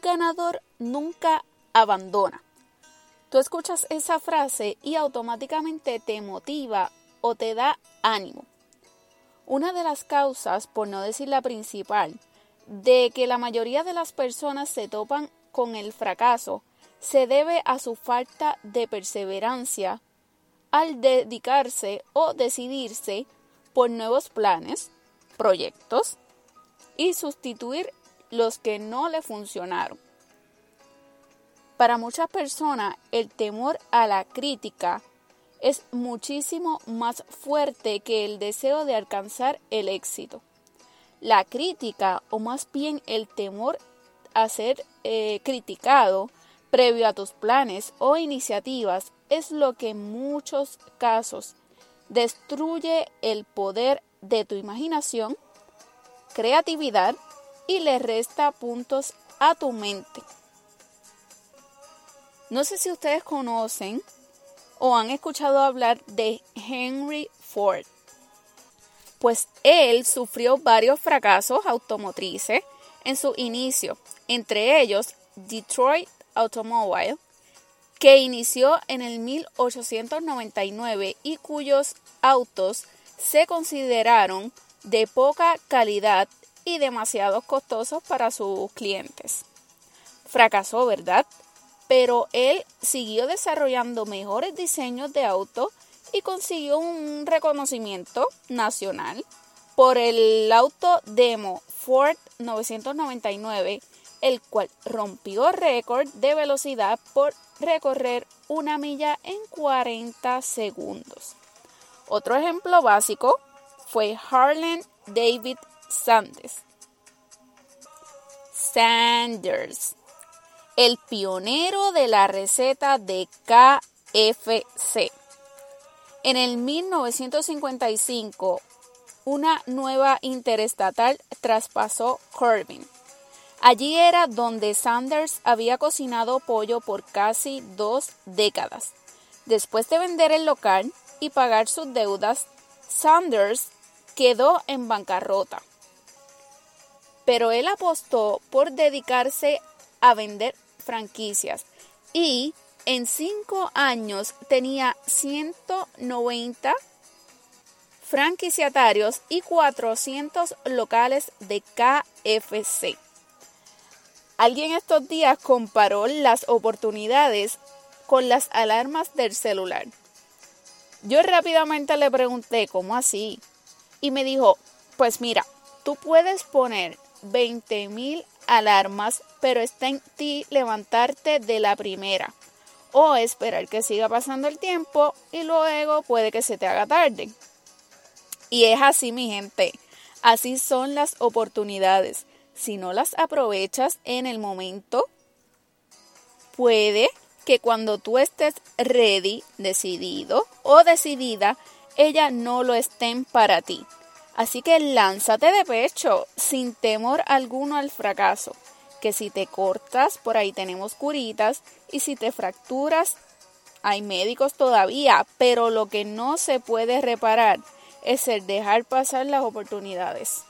ganador nunca abandona. Tú escuchas esa frase y automáticamente te motiva o te da ánimo. Una de las causas, por no decir la principal, de que la mayoría de las personas se topan con el fracaso se debe a su falta de perseverancia al dedicarse o decidirse por nuevos planes, proyectos y sustituir los que no le funcionaron. Para muchas personas el temor a la crítica es muchísimo más fuerte que el deseo de alcanzar el éxito. La crítica, o más bien el temor a ser eh, criticado previo a tus planes o iniciativas, es lo que en muchos casos destruye el poder de tu imaginación, creatividad y le resta puntos a tu mente. No sé si ustedes conocen o han escuchado hablar de Henry Ford. Pues él sufrió varios fracasos automotrices en su inicio, entre ellos Detroit Automobile, que inició en el 1899 y cuyos autos se consideraron de poca calidad y demasiado costosos para sus clientes. Fracasó, ¿verdad? Pero él siguió desarrollando mejores diseños de auto y consiguió un reconocimiento nacional por el auto demo Ford 999, el cual rompió récord de velocidad por recorrer una milla en 40 segundos. Otro ejemplo básico fue Harlan David Sanders. Sanders, el pionero de la receta de KFC. En el 1955, una nueva interestatal traspasó Corbin. Allí era donde Sanders había cocinado pollo por casi dos décadas. Después de vender el local y pagar sus deudas, Sanders quedó en bancarrota. Pero él apostó por dedicarse a vender franquicias y en cinco años tenía 190 franquiciatarios y 400 locales de KFC. Alguien estos días comparó las oportunidades con las alarmas del celular. Yo rápidamente le pregunté, ¿cómo así? Y me dijo, pues mira, tú puedes poner 20.000 alarmas, pero está en ti levantarte de la primera o esperar que siga pasando el tiempo y luego puede que se te haga tarde. Y es así, mi gente. Así son las oportunidades. Si no las aprovechas en el momento, puede que cuando tú estés ready, decidido o decidida, ella no lo estén para ti. Así que lánzate de pecho, sin temor alguno al fracaso. Que si te cortas, por ahí tenemos curitas, y si te fracturas, hay médicos todavía, pero lo que no se puede reparar es el dejar pasar las oportunidades.